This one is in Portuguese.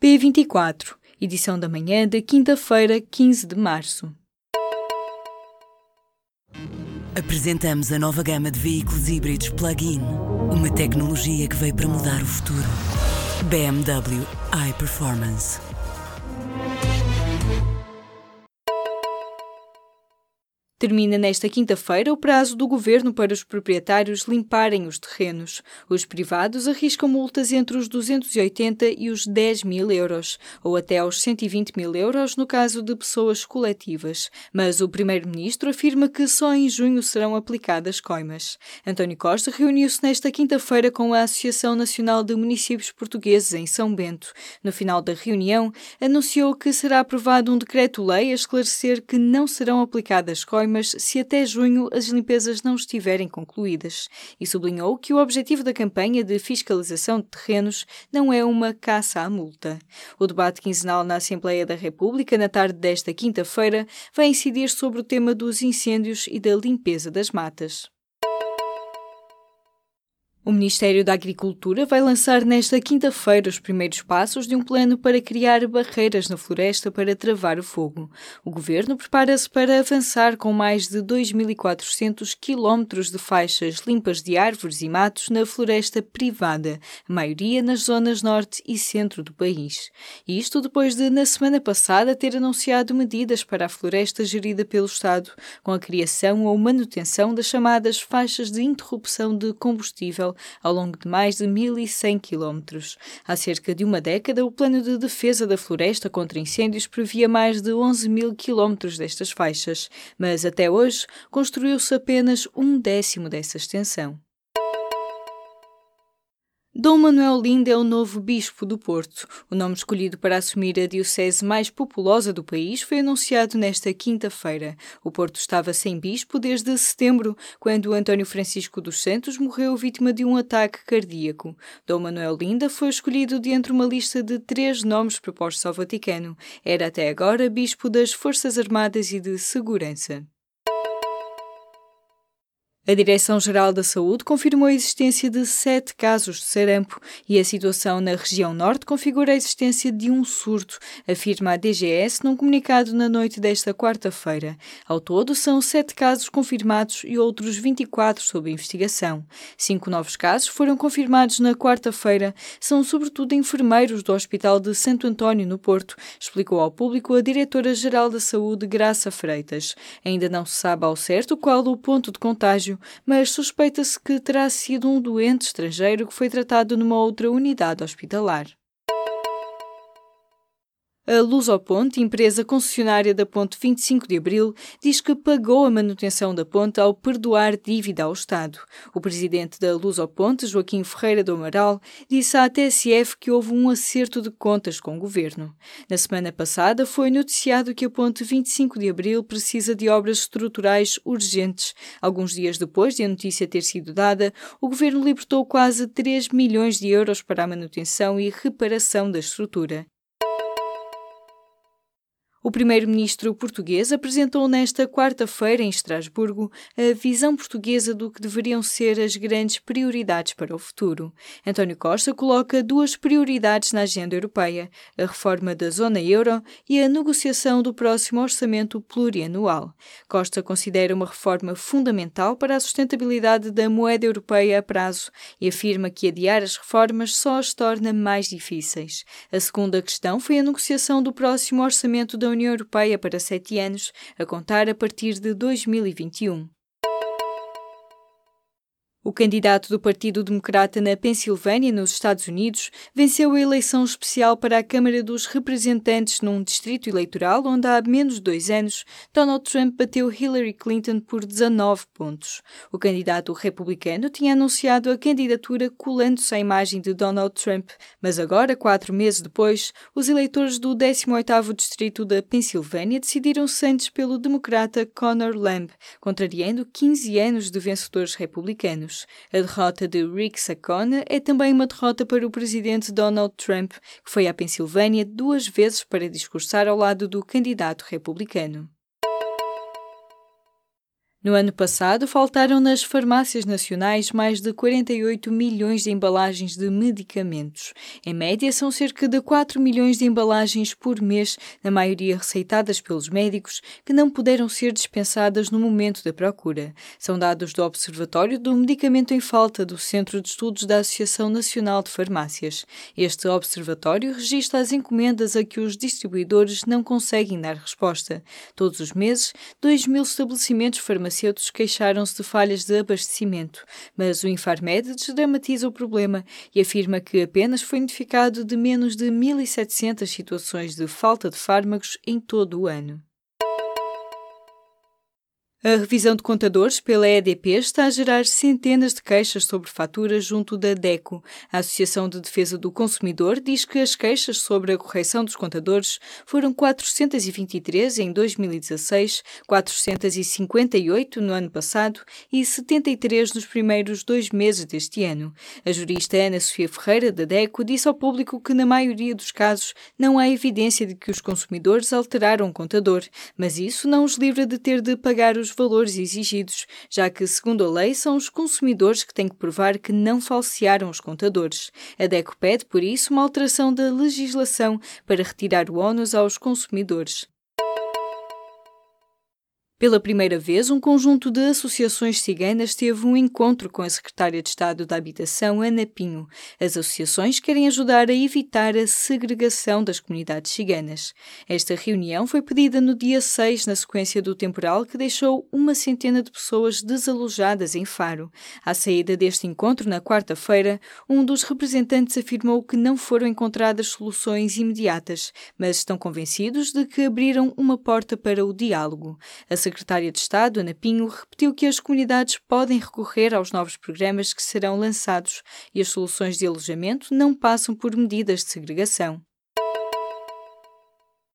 P24, edição da manhã da quinta-feira, 15 de março. Apresentamos a nova gama de veículos híbridos plug-in. Uma tecnologia que veio para mudar o futuro. BMW iPerformance. Termina nesta quinta-feira o prazo do governo para os proprietários limparem os terrenos. Os privados arriscam multas entre os 280 e os 10 mil euros, ou até aos 120 mil euros no caso de pessoas coletivas. Mas o primeiro-ministro afirma que só em junho serão aplicadas coimas. António Costa reuniu-se nesta quinta-feira com a Associação Nacional de Municípios Portugueses em São Bento. No final da reunião, anunciou que será aprovado um decreto-lei a esclarecer que não serão aplicadas coimas mas se até junho as limpezas não estiverem concluídas e sublinhou que o objetivo da campanha de fiscalização de terrenos não é uma caça à multa. O debate quinzenal na Assembleia da República, na tarde desta quinta-feira, vai incidir sobre o tema dos incêndios e da limpeza das matas. O Ministério da Agricultura vai lançar nesta quinta-feira os primeiros passos de um plano para criar barreiras na floresta para travar o fogo. O governo prepara-se para avançar com mais de 2.400 quilómetros de faixas limpas de árvores e matos na floresta privada, a maioria nas zonas norte e centro do país. Isto depois de, na semana passada, ter anunciado medidas para a floresta gerida pelo Estado, com a criação ou manutenção das chamadas faixas de interrupção de combustível ao longo de mais de 1.100 quilómetros. Há cerca de uma década, o Plano de Defesa da Floresta contra Incêndios previa mais de 11 mil quilómetros destas faixas, mas até hoje construiu-se apenas um décimo dessa extensão. Dom Manuel Lindo é o novo bispo do Porto. O nome escolhido para assumir a diocese mais populosa do país foi anunciado nesta quinta-feira. O Porto estava sem bispo desde setembro, quando António Francisco dos Santos morreu vítima de um ataque cardíaco. Dom Manuel Linda foi escolhido de entre uma lista de três nomes propostos ao Vaticano. Era até agora bispo das Forças Armadas e de Segurança. A Direção-Geral da Saúde confirmou a existência de sete casos de sarampo e a situação na região norte configura a existência de um surto, afirma a DGS num comunicado na noite desta quarta-feira. Ao todo, são sete casos confirmados e outros 24 sob investigação. Cinco novos casos foram confirmados na quarta-feira, são sobretudo enfermeiros do Hospital de Santo António, no Porto, explicou ao público a Diretora-Geral da Saúde, Graça Freitas. Ainda não se sabe ao certo qual o ponto de contágio mas suspeita-se que terá sido um doente estrangeiro que foi tratado numa outra unidade hospitalar. A Lusoponte, empresa concessionária da Ponte 25 de Abril, diz que pagou a manutenção da ponte ao perdoar dívida ao Estado. O presidente da Lusoponte, Joaquim Ferreira do Amaral, disse à TSF que houve um acerto de contas com o governo. Na semana passada foi noticiado que a Ponte 25 de Abril precisa de obras estruturais urgentes. Alguns dias depois de a notícia ter sido dada, o governo libertou quase 3 milhões de euros para a manutenção e reparação da estrutura. O primeiro-ministro português apresentou nesta quarta-feira em Estrasburgo a visão portuguesa do que deveriam ser as grandes prioridades para o futuro. António Costa coloca duas prioridades na agenda europeia: a reforma da zona euro e a negociação do próximo orçamento plurianual. Costa considera uma reforma fundamental para a sustentabilidade da moeda europeia a prazo e afirma que adiar as reformas só as torna mais difíceis. A segunda questão foi a negociação do próximo orçamento da da União Europeia para sete anos, a contar a partir de 2021. O candidato do Partido Democrata na Pensilvânia, nos Estados Unidos, venceu a eleição especial para a Câmara dos Representantes num distrito eleitoral onde há menos de dois anos Donald Trump bateu Hillary Clinton por 19 pontos. O candidato republicano tinha anunciado a candidatura colando-se à imagem de Donald Trump, mas agora, quatro meses depois, os eleitores do 18º distrito da Pensilvânia decidiram-se antes pelo democrata Conor Lamb, contrariando 15 anos de vencedores republicanos. A derrota de Rick Saccone é também uma derrota para o presidente Donald Trump, que foi à Pensilvânia duas vezes para discursar ao lado do candidato republicano. No ano passado, faltaram nas farmácias nacionais mais de 48 milhões de embalagens de medicamentos. Em média, são cerca de 4 milhões de embalagens por mês, na maioria receitadas pelos médicos, que não puderam ser dispensadas no momento da procura. São dados do Observatório do Medicamento em Falta do Centro de Estudos da Associação Nacional de Farmácias. Este observatório registra as encomendas a que os distribuidores não conseguem dar resposta. Todos os meses, 2 mil estabelecimentos farmacêuticos farmacêuticos queixaram-se de falhas de abastecimento, mas o Infarmed desdramatiza o problema e afirma que apenas foi notificado de menos de 1.700 situações de falta de fármacos em todo o ano. A revisão de contadores pela EDP está a gerar centenas de queixas sobre faturas junto da DECO. A Associação de Defesa do Consumidor diz que as queixas sobre a correção dos contadores foram 423 em 2016, 458 no ano passado e 73 nos primeiros dois meses deste ano. A jurista Ana Sofia Ferreira, da DECO, disse ao público que, na maioria dos casos, não há evidência de que os consumidores alteraram o contador, mas isso não os livra de ter de pagar os os valores exigidos, já que, segundo a lei, são os consumidores que têm que provar que não falsearam os contadores. A DECO pede, por isso, uma alteração da legislação para retirar o ónus aos consumidores. Pela primeira vez, um conjunto de associações ciganas teve um encontro com a Secretária de Estado da Habitação, Ana Pinho. As associações querem ajudar a evitar a segregação das comunidades ciganas. Esta reunião foi pedida no dia 6, na sequência do temporal que deixou uma centena de pessoas desalojadas em Faro. À saída deste encontro, na quarta-feira, um dos representantes afirmou que não foram encontradas soluções imediatas, mas estão convencidos de que abriram uma porta para o diálogo. A secretária de Estado, Ana Pinho, repetiu que as comunidades podem recorrer aos novos programas que serão lançados e as soluções de alojamento não passam por medidas de segregação.